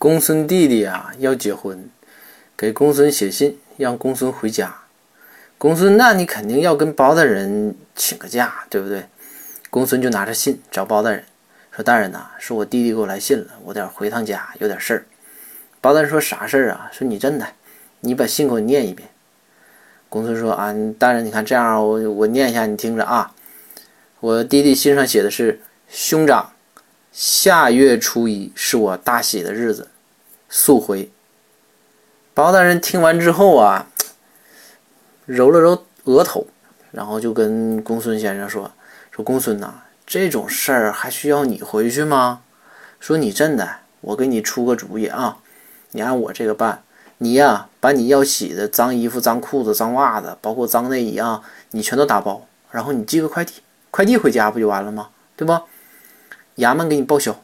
公孙弟弟啊要结婚，给公孙写信让公孙回家。公孙，那你肯定要跟包大人请个假，对不对？公孙就拿着信找包大人，说：“大人呐，是我弟弟给我来信了，我得回趟家，有点事儿。”包大人说：“啥事儿啊？”说：“你真的，你把信给我念一遍。”公孙说：“啊，大人，你看这样，我我念一下，你听着啊。我弟弟信上写的是：兄长，下月初一是我大喜的日子，速回。”包大人听完之后啊。揉了揉额头，然后就跟公孙先生说：“说公孙呐，这种事儿还需要你回去吗？说你真的，我给你出个主意啊，你按我这个办，你呀，把你要洗的脏衣服、脏裤子、脏袜子，包括脏内衣啊，你全都打包，然后你寄个快递，快递回家不就完了吗？对不？衙门给你报销。”